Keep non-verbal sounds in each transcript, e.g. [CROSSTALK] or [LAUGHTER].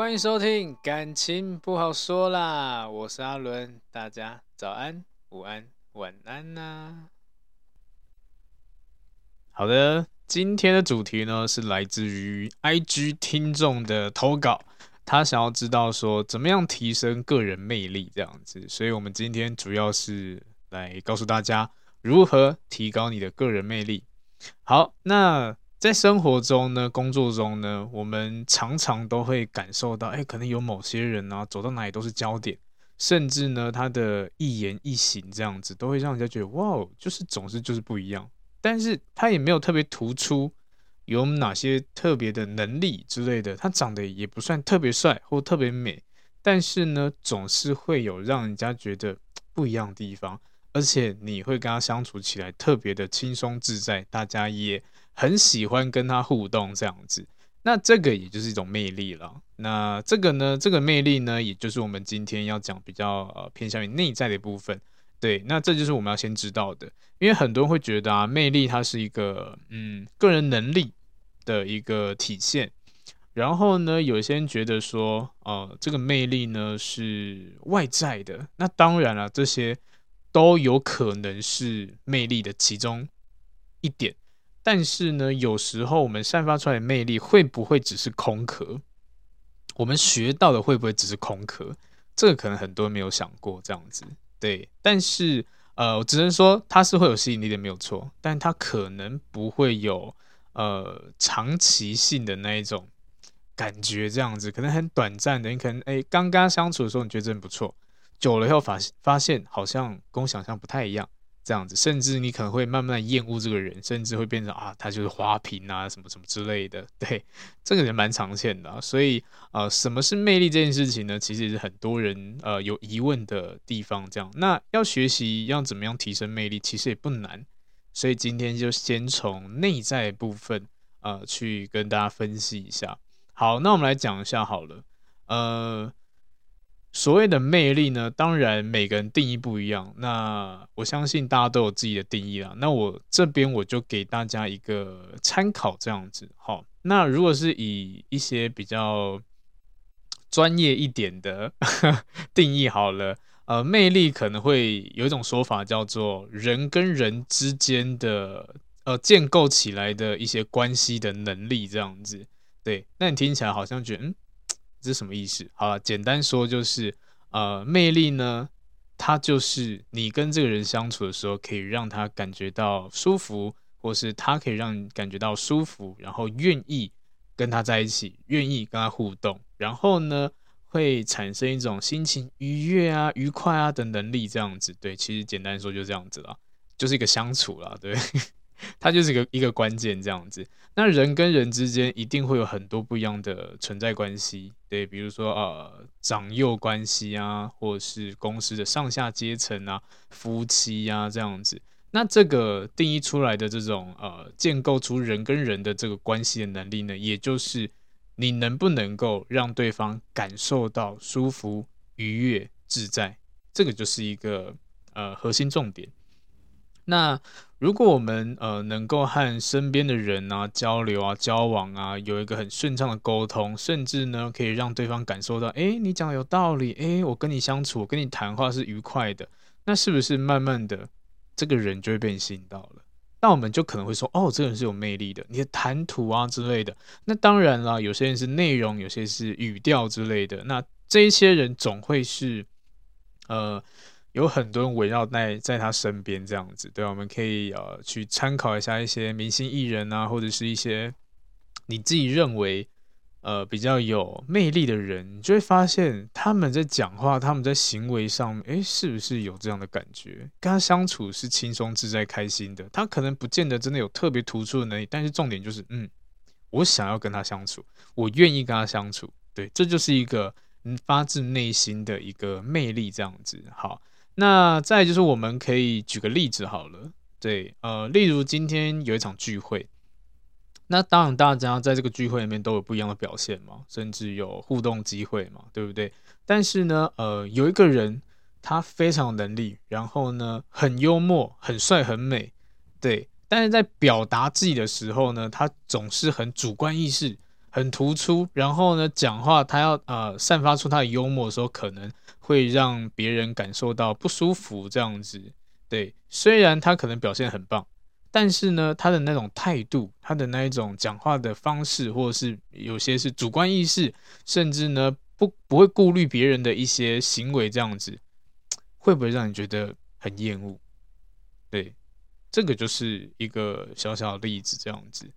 欢迎收听，感情不好说啦，我是阿伦，大家早安、午安、晚安呐、好的，今天的主题呢是来自于 IG 听众的投稿，他想要知道说怎么样提升个人魅力这样子，所以我们今天主要是来告诉大家如何提高你的个人魅力。好，那。在生活中呢，工作中呢，我们常常都会感受到，哎，可能有某些人啊，走到哪里都是焦点，甚至呢，他的一言一行这样子，都会让人家觉得，哇，就是总是就是不一样。但是他也没有特别突出有哪些特别的能力之类的，他长得也不算特别帅或特别美，但是呢，总是会有让人家觉得不一样的地方，而且你会跟他相处起来特别的轻松自在，大家也。很喜欢跟他互动这样子，那这个也就是一种魅力了。那这个呢，这个魅力呢，也就是我们今天要讲比较呃偏向于内在的部分。对，那这就是我们要先知道的，因为很多人会觉得啊，魅力它是一个嗯个人能力的一个体现。然后呢，有些人觉得说，呃，这个魅力呢是外在的。那当然了，这些都有可能是魅力的其中一点。但是呢，有时候我们散发出来的魅力会不会只是空壳？我们学到的会不会只是空壳？这个可能很多人没有想过这样子。对，但是呃，我只能说它是会有吸引力的，没有错。但它可能不会有呃长期性的那一种感觉，这样子可能很短暂的。你可能哎，刚刚相处的时候你觉得真不错，久了以后发发现好像跟我想象不太一样。这样子，甚至你可能会慢慢厌恶这个人，甚至会变成啊，他就是花瓶啊，什么什么之类的。对，这个人蛮常见的啊。所以，呃，什么是魅力这件事情呢？其实也是很多人呃有疑问的地方。这样，那要学习要怎么样提升魅力，其实也不难。所以今天就先从内在部分呃去跟大家分析一下。好，那我们来讲一下好了，呃。所谓的魅力呢，当然每个人定义不一样。那我相信大家都有自己的定义啦。那我这边我就给大家一个参考，这样子。好，那如果是以一些比较专业一点的 [LAUGHS] 定义好了，呃，魅力可能会有一种说法叫做人跟人之间的呃建构起来的一些关系的能力，这样子。对，那你听起来好像觉得嗯。这是什么意思？好了，简单说就是，呃，魅力呢，它就是你跟这个人相处的时候，可以让他感觉到舒服，或是他可以让你感觉到舒服，然后愿意跟他在一起，愿意跟他互动，然后呢，会产生一种心情愉悦啊、愉快啊的能力，这样子。对，其实简单说就这样子了，就是一个相处了，对。它就是一个一个关键这样子。那人跟人之间一定会有很多不一样的存在关系，对，比如说呃长幼关系啊，或者是公司的上下阶层啊，夫妻呀、啊、这样子。那这个定义出来的这种呃建构出人跟人的这个关系的能力呢，也就是你能不能够让对方感受到舒服、愉悦、自在，这个就是一个呃核心重点。那如果我们呃能够和身边的人啊交流啊交往啊，有一个很顺畅的沟通，甚至呢可以让对方感受到，哎，你讲的有道理，哎，我跟你相处，我跟你谈话是愉快的，那是不是慢慢的这个人就会被你吸引到了？那我们就可能会说，哦，这个人是有魅力的，你的谈吐啊之类的。那当然啦，有些人是内容，有些是语调之类的。那这一些人总会是，呃，有很多人围绕在在他身边这样子，对，我们可以呃去参考一下一些明星艺人啊，或者是一些你自己认为。呃，比较有魅力的人，你就会发现他们在讲话，他们在行为上，诶，是不是有这样的感觉？跟他相处是轻松自在、开心的。他可能不见得真的有特别突出的能力，但是重点就是，嗯，我想要跟他相处，我愿意跟他相处。对，这就是一个嗯发自内心的一个魅力，这样子。好，那再就是我们可以举个例子好了，对，呃，例如今天有一场聚会。那当然，大家在这个聚会里面都有不一样的表现嘛，甚至有互动机会嘛，对不对？但是呢，呃，有一个人他非常有能力，然后呢，很幽默、很帅、很美，对。但是在表达自己的时候呢，他总是很主观意识很突出，然后呢，讲话他要呃散发出他的幽默的时候，可能会让别人感受到不舒服，这样子。对，虽然他可能表现很棒。但是呢，他的那种态度，他的那一种讲话的方式，或者是有些是主观意识，甚至呢不不会顾虑别人的一些行为，这样子会不会让你觉得很厌恶？对，这个就是一个小小的例子，这样子。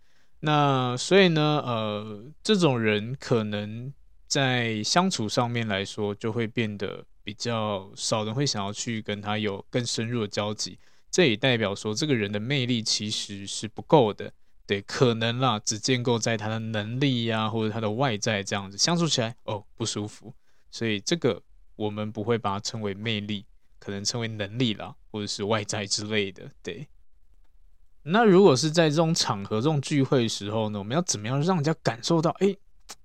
那所以呢，呃，这种人可能在相处上面来说，就会变得比较少人会想要去跟他有更深入的交集。这也代表说，这个人的魅力其实是不够的，对，可能啦，只建构在他的能力呀、或者他的外在这样子相处起来，哦，不舒服，所以这个我们不会把它称为魅力，可能称为能力啦，或者是外在之类的，对。那如果是在这种场合、这种聚会的时候呢，我们要怎么样让人家感受到，哎，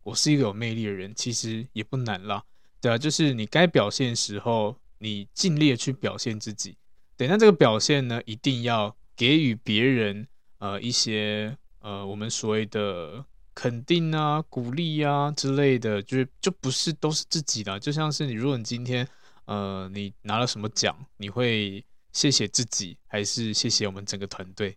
我是一个有魅力的人？其实也不难啦，对啊，就是你该表现时候，你尽力的去表现自己。对，那这个表现呢，一定要给予别人呃一些呃我们所谓的肯定啊、鼓励啊之类的，就是就不是都是自己的，就像是你，如果你今天呃你拿了什么奖，你会谢谢自己，还是谢谢我们整个团队？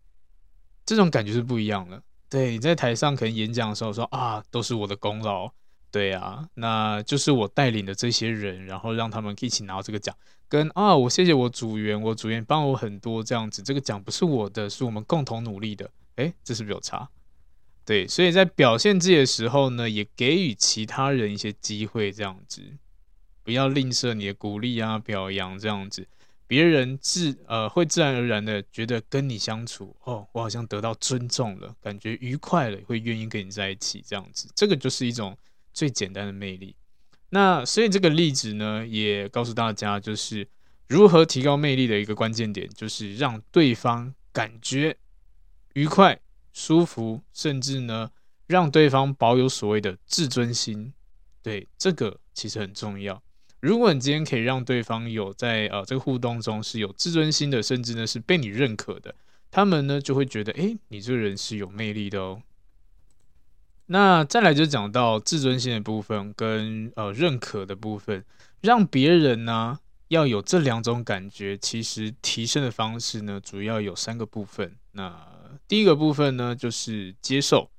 这种感觉是不一样的。对，你在台上可能演讲的时候说啊，都是我的功劳。对啊，那就是我带领的这些人，然后让他们一起拿到这个奖。跟啊，我谢谢我组员，我组员帮我很多这样子。这个奖不是我的，是我们共同努力的。诶，这是不是有差？对，所以在表现自己的时候呢，也给予其他人一些机会，这样子，不要吝啬你的鼓励啊、表扬这样子，别人自呃会自然而然的觉得跟你相处，哦，我好像得到尊重了，感觉愉快了，会愿意跟你在一起这样子。这个就是一种。最简单的魅力，那所以这个例子呢，也告诉大家，就是如何提高魅力的一个关键点，就是让对方感觉愉快、舒服，甚至呢，让对方保有所谓的自尊心。对，这个其实很重要。如果你今天可以让对方有在呃这个互动中是有自尊心的，甚至呢是被你认可的，他们呢就会觉得，诶，你这个人是有魅力的哦。那再来就讲到自尊心的部分跟呃认可的部分，让别人呢要有这两种感觉，其实提升的方式呢主要有三个部分。那第一个部分呢就是接受，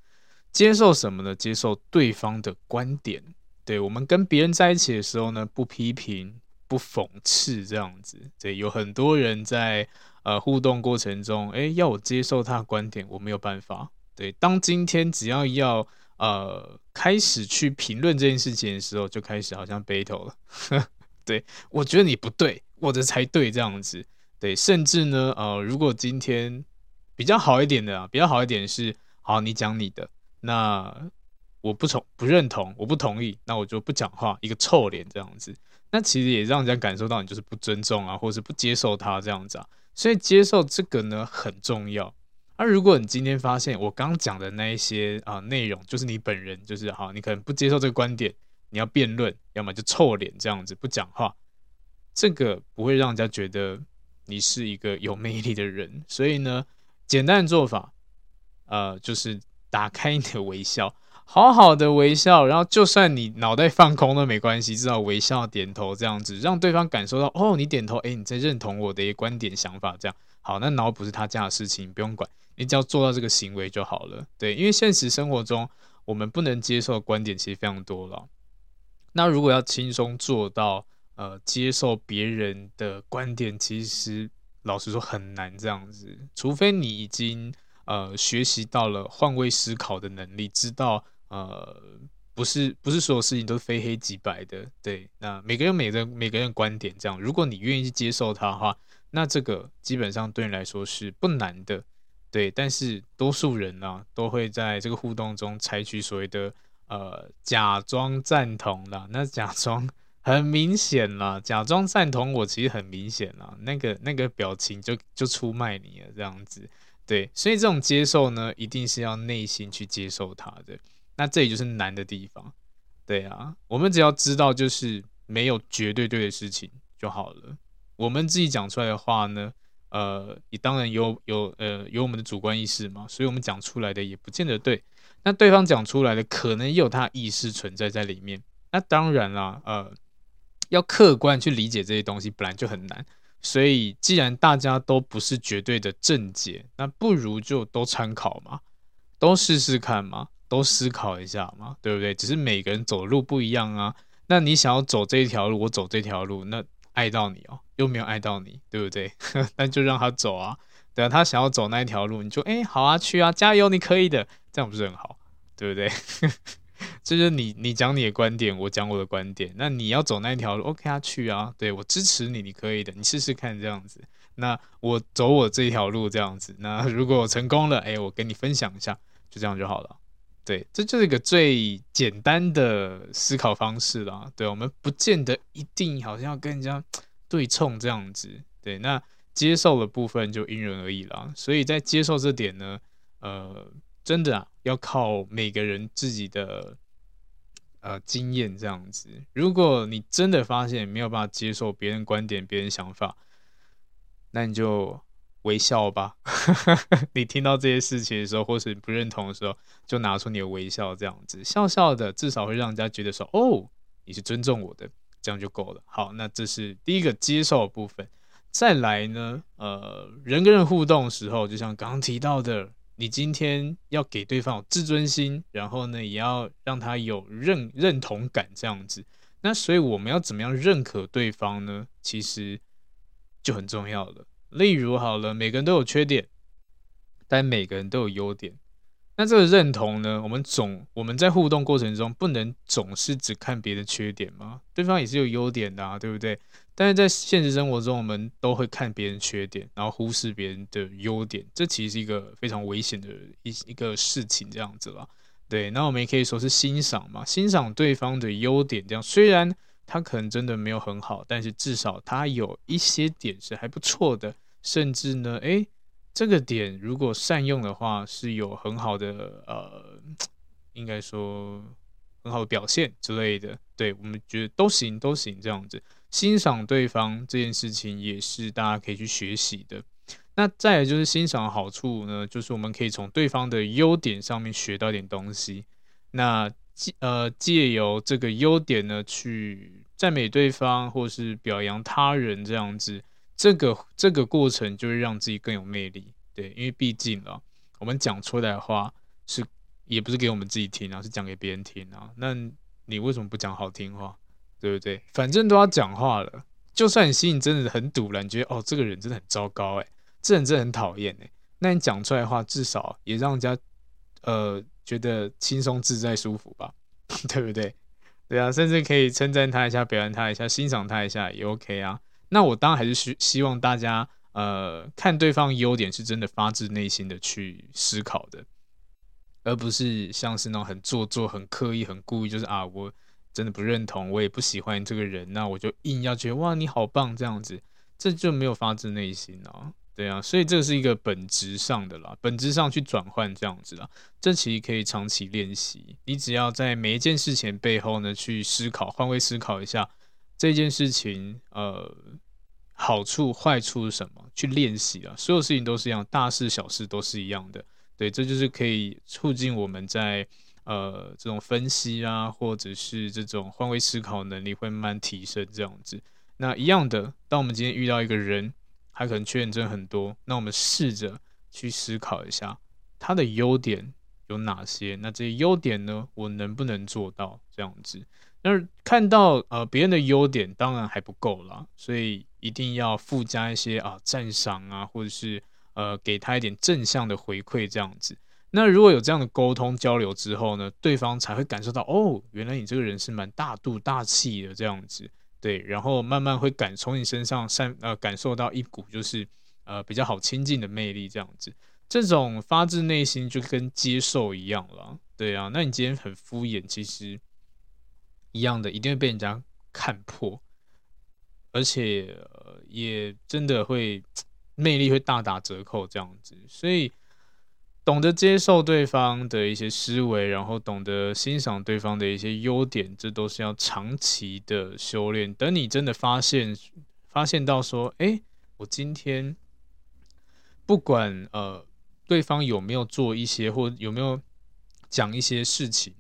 接受什么呢？接受对方的观点。对，我们跟别人在一起的时候呢，不批评、不讽刺这样子。对，有很多人在呃互动过程中，诶，要我接受他的观点，我没有办法。对，当今天只要要呃，开始去评论这件事情的时候，就开始好像 battle 了。[LAUGHS] 对，我觉得你不对，我的才对，这样子。对，甚至呢，呃，如果今天比较好一点的啊，比较好一点是，好，你讲你的，那我不从不认同，我不同意，那我就不讲话，一个臭脸这样子。那其实也让人家感受到你就是不尊重啊，或者是不接受他这样子啊。所以接受这个呢很重要。那、如果你今天发现我刚讲的那一些啊内容，就是你本人就是好，你可能不接受这个观点，你要辩论，要么就臭脸这样子不讲话，这个不会让人家觉得你是一个有魅力的人。所以呢，简单的做法，呃，就是打开你的微笑，好好的微笑，然后就算你脑袋放空都没关系，至少微笑点头这样子，让对方感受到哦，你点头，哎，你在认同我的一个观点想法这样。好，那脑补是他家的事情，你不用管，你只要做到这个行为就好了。对，因为现实生活中我们不能接受的观点其实非常多了。那如果要轻松做到，呃，接受别人的观点，其实老实说很难这样子，除非你已经呃学习到了换位思考的能力，知道呃不是不是所有事情都是非黑即白的，对。那每个人每个人每个人观点这样，如果你愿意去接受它的话，那这个基本上对你来说是不难的，对。但是多数人呢、都会在这个互动中采取所谓的呃假装赞同啦，那假装。很明显啦，假装赞同我其实很明显啦，那个那个表情就就出卖你了这样子，对，所以这种接受呢，一定是要内心去接受它的，那这里就是难的地方，对啊，我们只要知道就是没有绝对对的事情就好了，我们自己讲出来的话呢，呃，也当然有有呃有我们的主观意识嘛，所以我们讲出来的也不见得对，那对方讲出来的可能也有他意识存在在里面，那当然啦，呃。要客观去理解这些东西本来就很难，所以既然大家都不是绝对的正解，那不如就都参考嘛，都试试看嘛，都思考一下嘛，对不对？只是每个人走的路不一样啊。那你想要走这一条路，我走这条路，那碍到你哦，又没有碍到你，对不对？[LAUGHS] 那就让他走啊。对啊，他想要走那一条路，你就哎好啊，去啊，加油，你可以的，这样不是很好，对不对？[LAUGHS] 这就是你，你讲你的观点，我讲我的观点。那你要走那一条路，OK 啊，去啊，对，我支持你，你可以的，你试试看这样子。那我走我这一条路这样子。那如果我成功了，哎，我跟你分享一下，就这样就好了。对，这就是一个最简单的思考方式啦。对，我们不见得一定好像要跟人家对冲这样子。对，那接受的部分就因人而异啦。所以在接受这点呢，呃。真的啊，要靠每个人自己的呃经验这样子。如果你真的发现没有办法接受别人观点、别人想法，那你就微笑吧。[LAUGHS] 你听到这些事情的时候，或是你不认同的时候，就拿出你的微笑，这样子笑笑的，至少会让人家觉得说：“哦，你是尊重我的。”这样就够了。好，那这是第一个接受的部分。再来呢，呃，人跟人互动的时候，就像刚刚提到的。你今天要给对方有自尊心，然后呢，也要让他有认认同感这样子。那所以我们要怎么样认可对方呢？其实就很重要了。例如好了，每个人都有缺点，但每个人都有优点。那这个认同呢，我们总我们在互动过程中不能总是只看别的缺点嘛，对方也是有优点的啊，对不对？但是在现实生活中，我们都会看别人缺点，然后忽视别人的优点，这其实是一个非常危险的一一个事情，这样子啦。对，那我们也可以说是欣赏嘛，欣赏对方的优点，这样虽然他可能真的没有很好，但是至少他有一些点是还不错的，甚至呢，诶，这个点如果善用的话，是有很好的呃，应该说很好的表现之类的。对，我们觉得都行，都行这样子。欣赏对方这件事情也是大家可以去学习的。那再来就是欣赏好处呢，就是我们可以从对方的优点上面学到点东西。那借呃借由这个优点呢，去赞美对方或是表扬他人这样子，这个这个过程就会让自己更有魅力。对，因为毕竟啊，我们讲出来的话是也不是给我们自己听啊，是讲给别人听啊。那你为什么不讲好听话？对不对？反正都要讲话了，就算你心里真的很堵了，你觉得哦，这个人真的很糟糕，哎，这人真的很讨厌，哎，那你讲出来的话，至少也让人家呃觉得轻松自在、舒服吧，[LAUGHS] 对不对？对啊，甚至可以称赞他一下，表扬他一下，欣赏他一下也 OK 啊。那我当然还是希希望大家呃看对方优点是真的发自内心的去思考的，而不是像是那种很做作、很刻意、很故意，就是啊我。真的不认同，我也不喜欢这个人，那我就硬要觉得哇，你好棒这样子，这就没有发自内心啊，对啊，所以这是一个本质上的啦，本质上去转换这样子啦，这其实可以长期练习。你只要在每一件事情背后呢，去思考，换位思考一下这件事情，呃，好处坏处是什么，去练习啊，所有事情都是一样，大事小事都是一样的，对，这就是可以促进我们在。呃，这种分析啊，或者是这种换位思考能力会慢慢提升，这样子。那一样的，当我们今天遇到一个人，他可能缺点真很多。那我们试着去思考一下他的优点有哪些？那这些优点呢，我能不能做到这样子？那看到呃别人的优点，当然还不够啦，所以一定要附加一些啊赞赏啊，或者是呃给他一点正向的回馈这样子。那如果有这样的沟通交流之后呢，对方才会感受到哦，原来你这个人是蛮大度大气的这样子，对，然后慢慢会感从你身上散呃感受到一股就是呃比较好亲近的魅力这样子，这种发自内心就跟接受一样了，对啊，那你今天很敷衍，其实一样的，一定会被人家看破，而且、呃、也真的会 [TSK] 魅力会大打折扣这样子，所以。懂得接受对方的一些思维，然后懂得欣赏对方的一些优点，这都是要长期的修炼。等你真的发现，发现到说，哎，我今天不管呃对方有没有做一些，或有没有讲一些事情，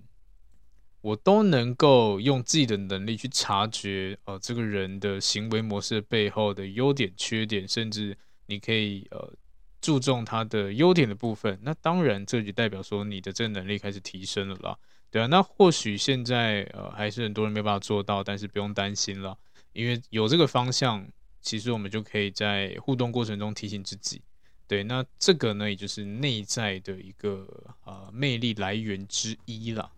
我都能够用自己的能力去察觉，呃，这个人的行为模式背后的优点、缺点，甚至你可以呃。注重他的优点的部分，那当然这就代表说你的这个能力开始提升了啦，对啊，那或许现在呃还是很多人没办法做到，但是不用担心了，因为有这个方向，其实我们就可以在互动过程中提醒自己，对，那这个呢也就是内在的一个呃魅力来源之一了。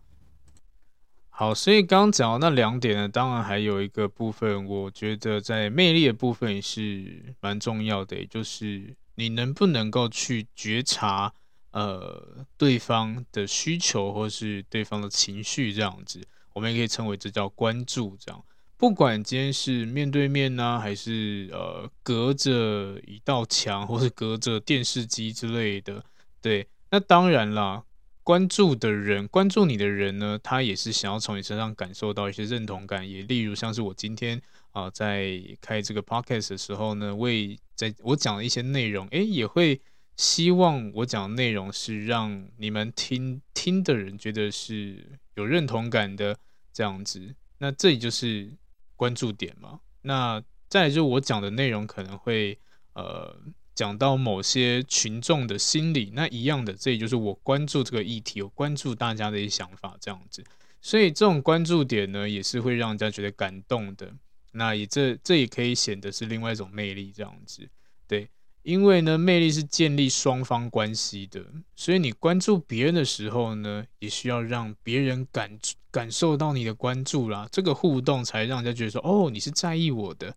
好，所以刚刚讲到那两点呢，当然还有一个部分，我觉得在魅力的部分也是蛮重要的，也就是。你能不能够去觉察，呃，对方的需求或是对方的情绪这样子，我们也可以称为这叫关注。这样，不管今天是面对面呢、还是呃隔着一道墙，或是隔着电视机之类的，对，那当然啦，关注的人，关注你的人呢，他也是想要从你身上感受到一些认同感，也例如像是我今天。啊，在开这个 podcast 的时候呢，为在我讲的一些内容，诶，也会希望我讲的内容是让你们听听的人觉得是有认同感的这样子。那这里就是关注点嘛。那再就是我讲的内容可能会呃讲到某些群众的心理，那一样的，这里就是我关注这个议题，我关注大家的一些想法这样子。所以这种关注点呢，也是会让人家觉得感动的。那也这这也可以显得是另外一种魅力，这样子，对，因为呢，魅力是建立双方关系的，所以你关注别人的时候呢，也需要让别人感感受到你的关注啦，这个互动才让人家觉得说，哦，你是在意我的，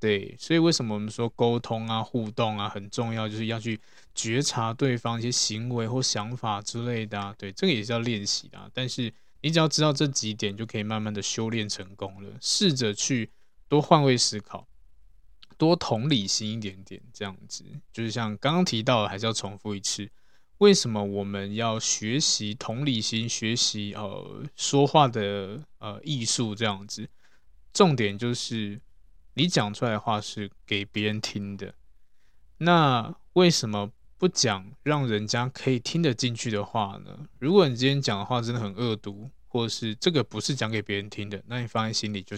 对，所以为什么我们说沟通啊、互动啊很重要，就是要去觉察对方一些行为或想法之类的啊，对，这个也是要练习的，但是你只要知道这几点，就可以慢慢的修炼成功了，试着去。多换位思考，多同理心一点点，这样子就是像刚刚提到的，还是要重复一次，为什么我们要学习同理心，学习呃说话的呃艺术这样子？重点就是你讲出来的话是给别人听的，那为什么不讲让人家可以听得进去的话呢？如果你今天讲的话真的很恶毒。或者是这个不是讲给别人听的，那你放在心里就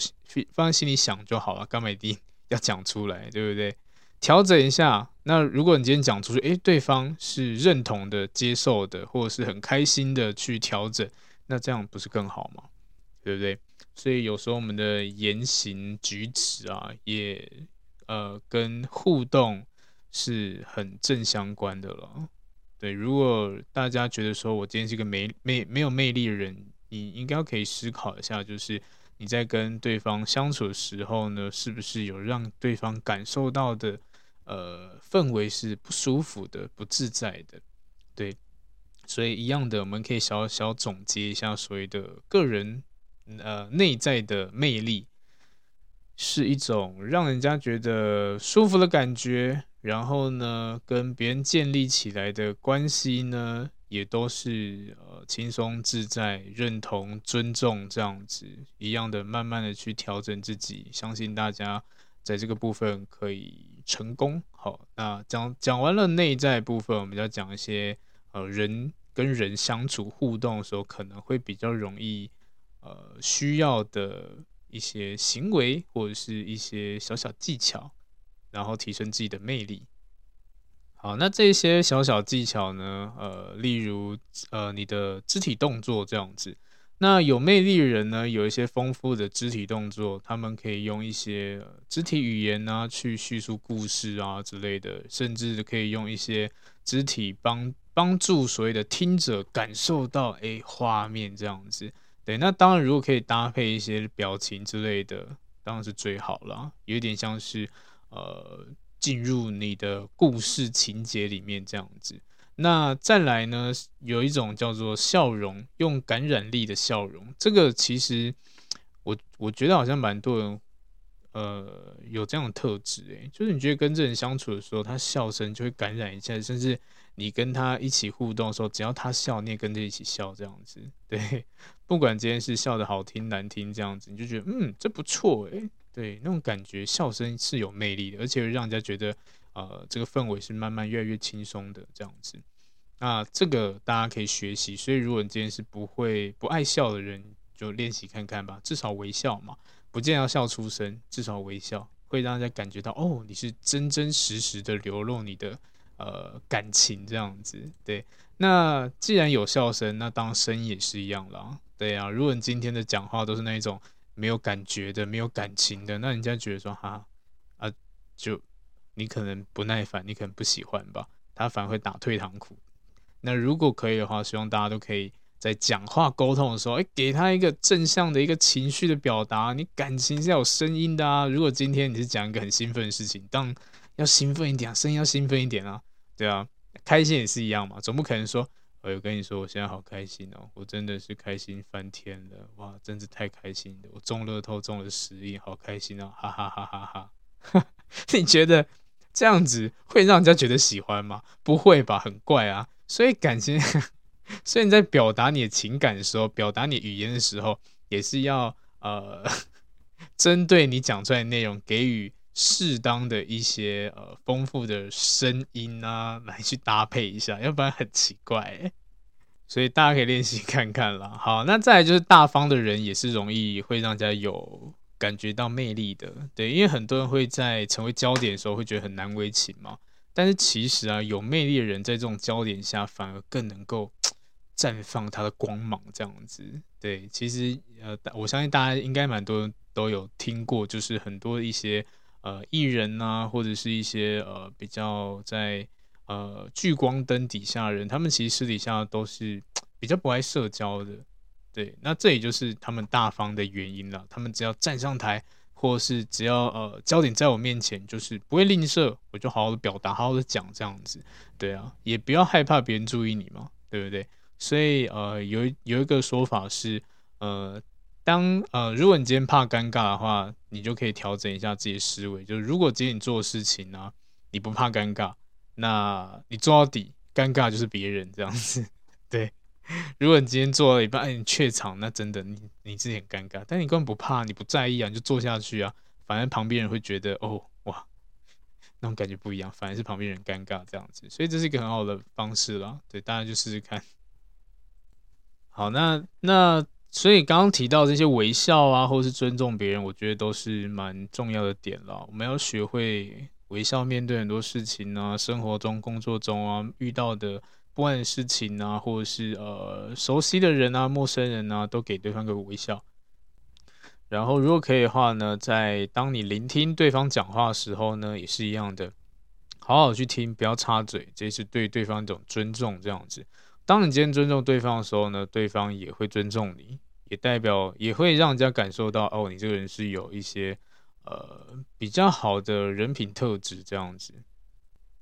放在心里想就好了，干嘛一定 [LAUGHS] 要讲出来，对不对？调整一下。那如果你今天讲出去，诶，对方是认同的、接受的，或者是很开心的去调整，那这样不是更好吗？对不对？所以有时候我们的言行举止啊，也呃跟互动是很正相关的了。对，如果大家觉得说我今天是一个没没没有魅力的人，你应该可以思考一下，就是你在跟对方相处的时候呢，是不是有让对方感受到的呃氛围是不舒服的、不自在的？对，所以一样的，我们可以小小总结一下所谓的个人呃内在的魅力，是一种让人家觉得舒服的感觉，然后呢，跟别人建立起来的关系呢，也都是呃轻松自在、认同、尊重这样子一样的，慢慢的去调整自己。相信大家在这个部分可以成功。好，那讲讲完了内在部分，我们要讲一些呃人跟人相处互动的时候可能会比较容易呃需要的一些行为或者是一些小小技巧。然后提升自己的魅力。好，那这些小小技巧呢，呃，例如呃你的肢体动作这样子。那有魅力的人呢，有一些丰富的肢体动作，他们可以用一些肢体语言啊去叙述故事啊之类的，甚至可以用一些肢体帮帮助所谓的听者感受到诶画面这样子。对，那当然如果可以搭配一些表情之类的，当然是最好了，有点像是呃进入你的故事情节里面这样子。那再来呢，有一种叫做笑容，用感染力的笑容。这个其实我我觉得好像蛮多人，呃，有这样的特质诶，就是你觉得跟这人相处的时候，他笑声就会感染一下，甚至你跟他一起互动的时候，只要他笑，你也跟着一起笑，这样子。[LAUGHS] 对，不管这件事笑得好听难听这样子，你就觉得嗯，这不错诶。对，那种感觉，笑声是有魅力的，而且会让人家觉得。呃，这个氛围是慢慢越来越轻松的这样子，那这个大家可以学习。所以，如果你今天是不会不爱笑的人，就练习看看吧。至少微笑嘛，不见要笑出声，至少微笑会让大家感觉到哦，你是真真实实的流露你的呃感情这样子。对，那既然有笑声，那当声音也是一样啦。对啊，如果你今天的讲话都是那一种没有感觉的、没有感情的，那人家觉得说哈啊就。你可能不耐烦，你可能不喜欢吧，他反而会打退堂鼓。那如果可以的话，希望大家都可以在讲话沟通的时候，诶，给他一个正向的一个情绪的表达。你感情是要有声音的啊。如果今天你是讲一个很兴奋的事情，当然要兴奋一点啊，声音要兴奋一点啊，对啊，开心也是一样嘛，总不可能说，我有跟你说我现在好开心哦，我真的是开心翻天了，哇，真是太开心了，我中乐透中了十亿，好开心哦，哈哈哈哈哈哈。[LAUGHS] 你觉得？这样子会让人家觉得喜欢吗？不会吧，很怪啊。所以感情，[LAUGHS] 所以你在表达你的情感的时候，表达你语言的时候，也是要呃，[LAUGHS] 针对你讲出来的内容，给予适当的一些呃丰富的声音啊，来去搭配一下，要不然很奇怪。所以大家可以练习看看啦。好，那再来就是大方的人也是容易会让人家有。感觉到魅力的，对，因为很多人会在成为焦点的时候会觉得很难为情嘛。但是其实啊，有魅力的人在这种焦点下反而更能够 [TSK] 绽放他的光芒，这样子。对，其实呃，我相信大家应该蛮多人都有听过，就是很多一些呃艺人啊，或者是一些呃比较在呃聚光灯底下的人，他们其实私底下都是比较不爱社交的。对，那这也就是他们大方的原因了。他们只要站上台，或是只要呃焦点在我面前，就是不会吝啬，我就好好的表达，好好的讲这样子。对啊，也不要害怕别人注意你嘛，对不对？所以呃有有一个说法是，呃当呃如果你今天怕尴尬的话，你就可以调整一下自己的思维，就是如果今天你做的事情呢、你不怕尴尬，那你做到底，尴尬就是别人这样子，[LAUGHS] 对。如果你今天做了一半，哎，你怯场，那真的你你自己很尴尬。但你根本不怕，你不在意啊，你就做下去啊。反正旁边人会觉得，哦，哇，那种感觉不一样，反而是旁边人尴尬这样子。所以这是一个很好的方式啦。对，大家就试试看。好，那那所以刚刚提到这些微笑啊，或是尊重别人，我觉得都是蛮重要的点了。我们要学会微笑面对很多事情啊，生活中、工作中啊遇到的。不管事情啊，或者是呃熟悉的人啊、陌生人啊，都给对方个微笑。然后，如果可以的话呢，在当你聆听对方讲话的时候呢，也是一样的，好好去听，不要插嘴，这是对对方一种尊重。这样子，当你今天尊重对方的时候呢，对方也会尊重你，也代表也会让人家感受到哦，你这个人是有一些呃比较好的人品特质这样子。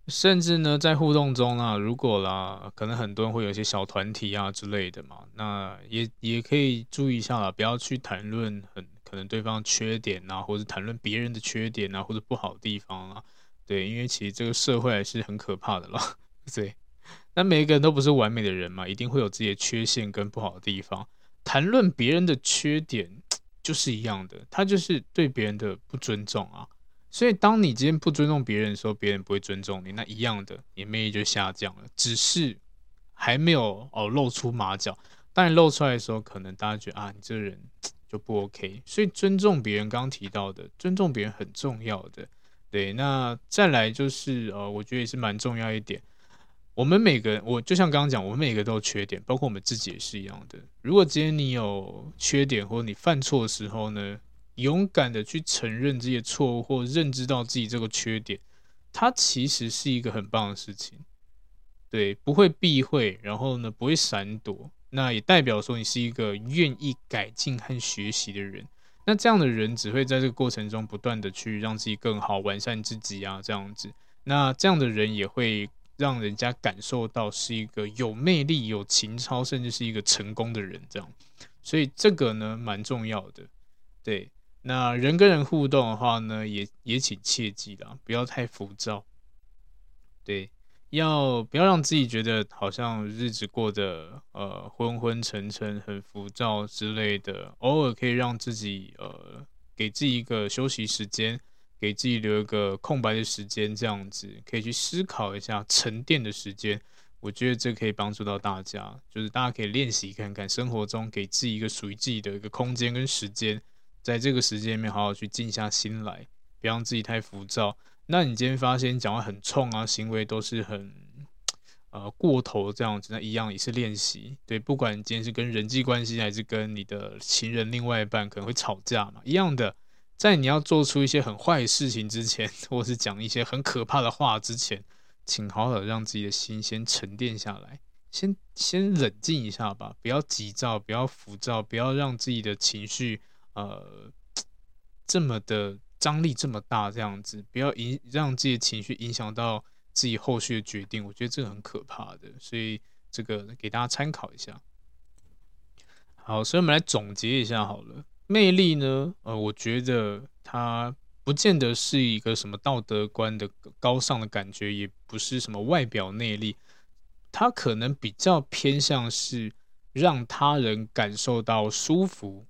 甚至呢，在互动中啊，如果啦，可能很多人会有一些小团体啊之类的嘛，那也也可以注意一下啦，不要去谈论很可能对方缺点啊，或者谈论别人的缺点啊，或者不好的地方啊，对，因为其实这个社会还是很可怕的啦，[LAUGHS] 对。那每一个人都不是完美的人嘛，一定会有自己的缺陷跟不好的地方，谈论别人的缺点就是一样的，他就是对别人的不尊重啊。所以，当你今天不尊重别人的时候，别人不会尊重你。那一样的，你魅力就下降了。只是还没有哦露出马脚。当你露出来的时候，可能大家觉得啊，你这个人就不 OK。所以，尊重别人，刚刚提到的，尊重别人很重要的。对，那再来就是呃，我觉得也是蛮重要一点。我们每个人，我就像刚刚讲，我们每个都有缺点，包括我们自己也是一样的。如果今天你有缺点，或者你犯错的时候呢，勇敢的去承认这些错误，或认知到自己这个缺点，它其实是一个很棒的事情。对，不会避讳，然后呢，不会闪躲，那也代表说你是一个愿意改进和学习的人。那这样的人只会在这个过程中不断的去让自己更好，完善自己啊，这样子。那这样的人也会。让人家感受到是一个有魅力、有情操，甚至是一个成功的人，这样，所以这个呢蛮重要的。对，那人跟人互动的话呢，也也请切记啦，不要太浮躁。对，要不要让自己觉得好像日子过得呃昏昏沉沉、很浮躁之类的？偶尔可以让自己呃给自己一个休息时间。给自己留一个空白的时间，这样子可以去思考一下沉淀的时间。我觉得这可以帮助到大家，就是大家可以练习看看，生活中给自己一个属于自己的一个空间跟时间，在这个时间里面好好去静下心来，不要让自己太浮躁。那你今天发现讲话很冲啊，行为都是很呃过头这样子，那一样也是练习。对，不管今天是跟人际关系，还是跟你的情人、另外一半可能会吵架嘛，一样的。在你要做出一些很坏的事情之前，[LAUGHS] 或是讲一些很可怕的话之前，请好好让自己的心先沉淀下来，先先冷静一下吧，不要急躁，不要浮躁，不要让自己的情绪呃这么的张力这么大，这样子，不要影让自己的情绪影响到自己后续的决定，我觉得这个很可怕的，所以这个给大家参考一下。好，所以我们来总结一下好了。魅力呢？呃，我觉得它不见得是一个什么道德观的高尚的感觉，也不是什么外表内力，它可能比较偏向是让他人感受到舒服，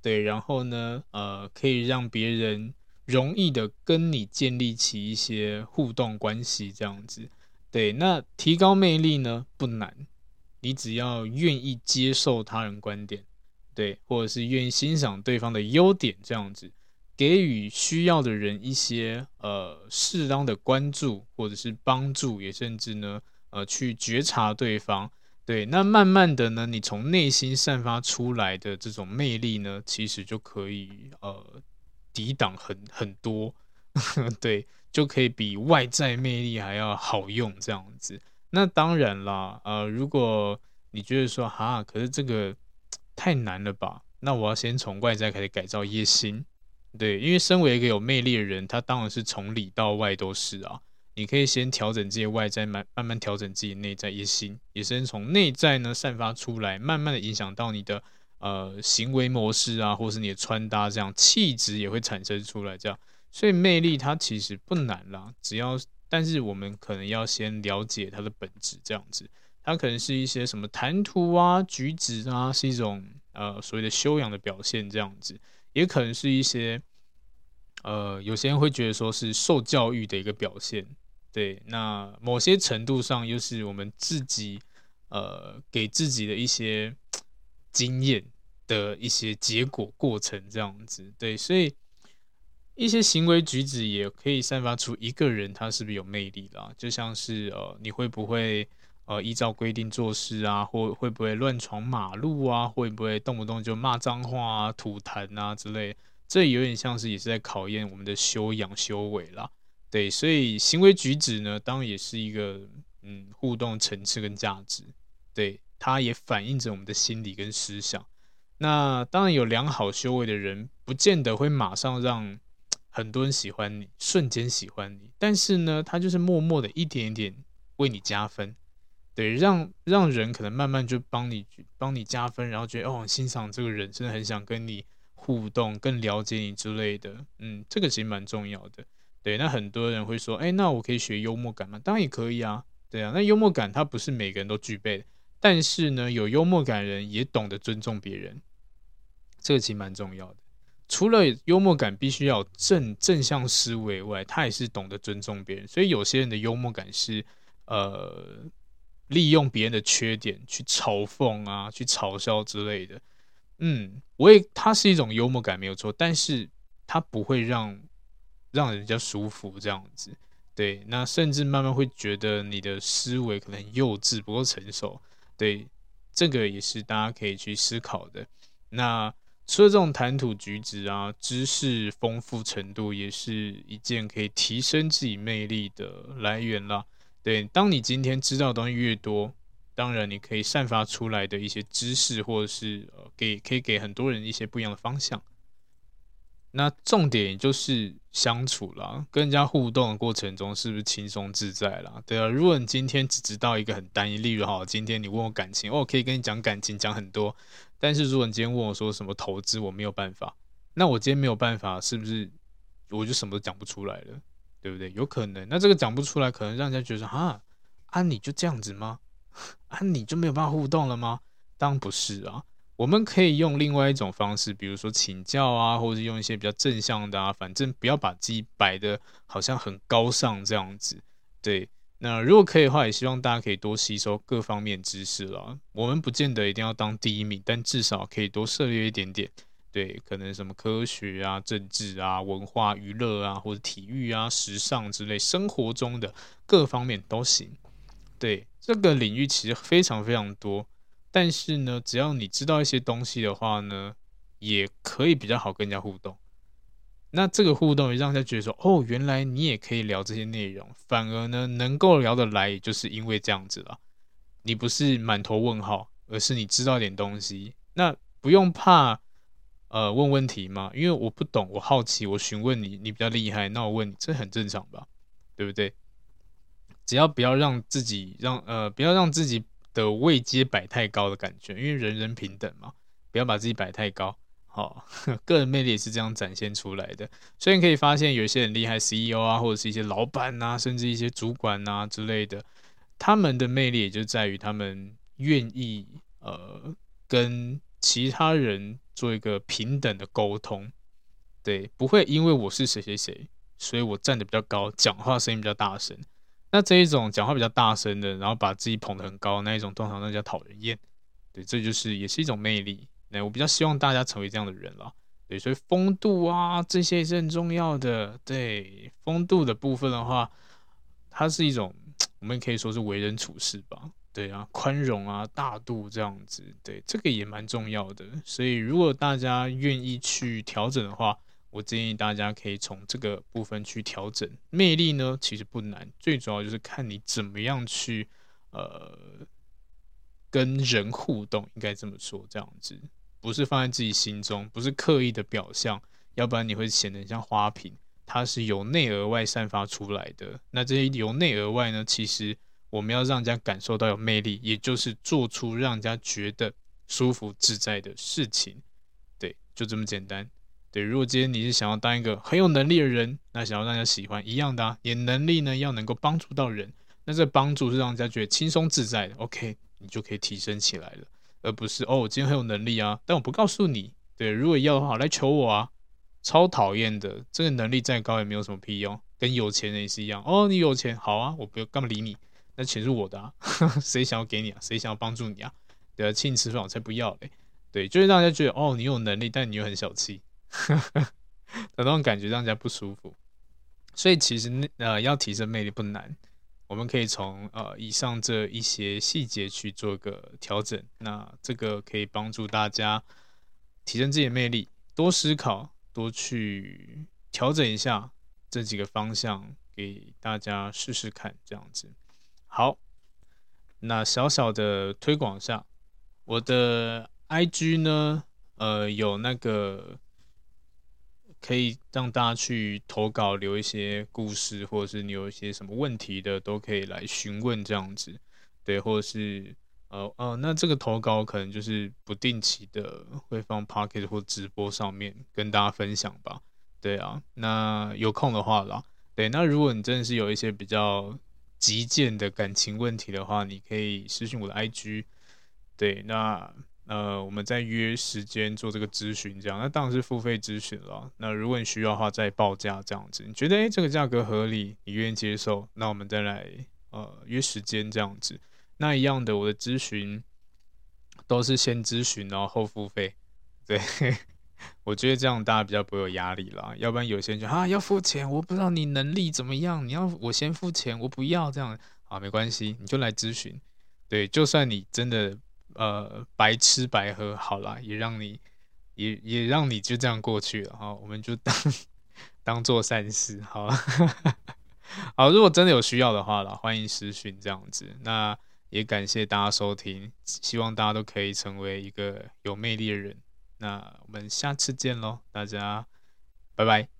对，然后呢，呃，可以让别人容易的跟你建立起一些互动关系，这样子，对。那提高魅力呢，不难，你只要愿意接受他人观点。对，或者是愿意欣赏对方的优点，这样子给予需要的人一些呃适当的关注或者是帮助，也甚至呢呃去觉察对方。对，那慢慢的呢，你从内心散发出来的这种魅力呢，其实就可以呃抵挡很很多，[LAUGHS] 对，就可以比外在魅力还要好用这样子。那当然啦，呃，如果你觉得说哈，可是这个。太难了吧？那我要先从外在开始改造一些心，对，因为身为一个有魅力的人，他当然是从里到外都是啊。你可以先调整这些外在，慢慢慢调整自己内在一些心，也是从内在呢散发出来，慢慢的影响到你的呃行为模式啊，或是你的穿搭，这样气质也会产生出来。这样，所以魅力它其实不难啦，只要但是我们可能要先了解它的本质，这样子。它可能是一些什么谈吐啊、举止啊，是一种呃所谓的修养的表现，这样子，也可能是一些呃有些人会觉得说是受教育的一个表现，对，那某些程度上又是我们自己呃给自己的一些经验的一些结果过程，这样子，对，所以一些行为举止也可以散发出一个人他是不是有魅力啦，就像是呃你会不会。呃，依照规定做事啊，或会不会乱闯马路啊？会不会动不动就骂脏话啊、吐痰啊之类？这有点像是也是在考验我们的修养、修为啦。对，所以行为举止呢，当然也是一个嗯互动层次跟价值。对，它也反映着我们的心理跟思想。那当然有良好修为的人，不见得会马上让很多人喜欢你，瞬间喜欢你。但是呢，他就是默默的一点一点为你加分。对，让让人可能慢慢就帮你帮你加分，然后觉得哦，欣赏这个人，真的很想跟你互动，更了解你之类的。嗯，这个其实蛮重要的。对，那很多人会说，哎，那我可以学幽默感吗？当然也可以啊。对啊，那幽默感它不是每个人都具备的，但是呢，有幽默感人也懂得尊重别人，这个其实蛮重要的。除了幽默感必须要正正向思维外，他也是懂得尊重别人。所以有些人的幽默感是呃。利用别人的缺点去嘲讽啊，去嘲笑之类的，嗯，我也，它是一种幽默感没有错，但是它不会让让人家舒服这样子。对，那甚至慢慢会觉得你的思维可能幼稚，不够成熟。对，这个也是大家可以去思考的。那除了这种谈吐举止啊，知识丰富程度也是一件可以提升自己魅力的来源啦。对，当你今天知道的东西越多，当然你可以散发出来的一些知识，或者是呃，给可以给很多人一些不一样的方向。那重点就是相处啦，跟人家互动的过程中是不是轻松自在啦？对啊，如果你今天只知道一个很单一，例如哈，今天你问我感情，哦，可以跟你讲感情讲很多，但是如果你今天问我说什么投资，我没有办法，那我今天没有办法，是不是我就什么都讲不出来了？对不对？有可能，那这个讲不出来，可能让人家觉得啊，啊你就这样子吗？[LAUGHS] 啊你就没有办法互动了吗？当然不是啊。我们可以用另外一种方式，比如说请教啊，或者用一些比较正向的啊，反正不要把自己摆得好像很高尚这样子。对，那如果可以的话，也希望大家可以多吸收各方面知识了。我们不见得一定要当第一名，但至少可以多涉猎一点点。对，可能什么科学啊、政治啊、文化娱乐啊，或者体育啊、时尚之类，生活中的各方面都行。对，这个领域其实非常非常多。但是呢，只要你知道一些东西的话呢，也可以比较好跟人家互动。那这个互动也让人家觉得说，哦，原来你也可以聊这些内容，反而呢，能够聊得来，也就是因为这样子了。你不是满头问号，而是你知道点东西。那不用怕，呃，问问题嘛，因为我不懂，我好奇，我询问你，你比较厉害，那我问你，这很正常吧？对不对？只要不要让自己让呃，不要让自己。的位阶摆太高的感觉，因为人人平等嘛，不要把自己摆太高。好，[LAUGHS] 个人魅力也是这样展现出来的。所以你可以发现，有些很厉害 CEO 啊，或者是一些老板啊，甚至一些主管啊之类的，他们的魅力也就在于他们愿意呃跟其他人做一个平等的沟通。对，不会因为我是谁谁谁，所以我站得比较高，讲话声音比较大声。那这一种讲话比较大声的，然后把自己捧得很高那一种，通常那叫讨人厌。对，这就是也是一种魅力。那我比较希望大家成为这样的人了。对，所以风度啊，这些是很重要的。对，风度的部分的话，它是一种我们可以说是为人处事吧。对啊，宽容啊，大度这样子。对，这个也蛮重要的。所以如果大家愿意去调整的话，我建议大家可以从这个部分去调整魅力呢，其实不难，最主要就是看你怎么样去呃跟人互动，应该这么说，这样子不是放在自己心中，不是刻意的表象，要不然你会显得像花瓶，它是由内而外散发出来的。那这些由内而外呢，其实我们要让人家感受到有魅力，也就是做出让人家觉得舒服自在的事情，对，就这么简单。对，如果今天你是想要当一个很有能力的人，那想要让人家喜欢一样的啊，你的能力呢要能够帮助到人，那这帮助是让人家觉得轻松自在的，OK，你就可以提升起来了，而不是哦，我今天很有能力啊，但我不告诉你。对，如果要的话来求我啊，超讨厌的，这个能力再高也没有什么屁用，跟有钱人也是一样。哦，你有钱好啊，我不要干嘛理你，那钱是我的啊，[LAUGHS] 谁想要给你啊？谁想要帮助你啊？对啊，请你吃饭我才不要嘞。对，就是让人家觉得哦，你有能力，但你又很小气。那种感觉让人家不舒服，所以其实呃要提升魅力不难，我们可以从呃以上这一些细节去做个调整，那这个可以帮助大家提升自己的魅力，多思考，多去调整一下这几个方向，给大家试试看，这样子。好，那小小的推广下，我的 IG 呢，呃有那个。可以让大家去投稿，留一些故事，或者是你有一些什么问题的，都可以来询问这样子，对，或者是呃呃，那这个投稿可能就是不定期的会放 Pocket 或直播上面跟大家分享吧，对啊，那有空的话啦，对，那如果你真的是有一些比较急件的感情问题的话，你可以私信我的 IG，对，那。呃，我们再约时间做这个咨询，这样那当然是付费咨询了。那如果你需要的话，再报价这样子。你觉得诶这个价格合理，你愿意接受，那我们再来呃约时间这样子。那一样的，我的咨询都是先咨询然后后付费。对，我觉得这样大家比较不会有压力啦，要不然有些人就啊要付钱，我不知道你能力怎么样，你要我先付钱，我不要这样。啊，没关系，你就来咨询，对，就算你真的呃白吃白喝，好啦，也让你也也让你就这样过去了哈，我们就当当做善事，好。了，[LAUGHS] 好，如果真的有需要的话啦，欢迎私讯这样子，那也感谢大家收听，希望大家都可以成为一个有魅力的人。那我们下次见喽，大家拜拜。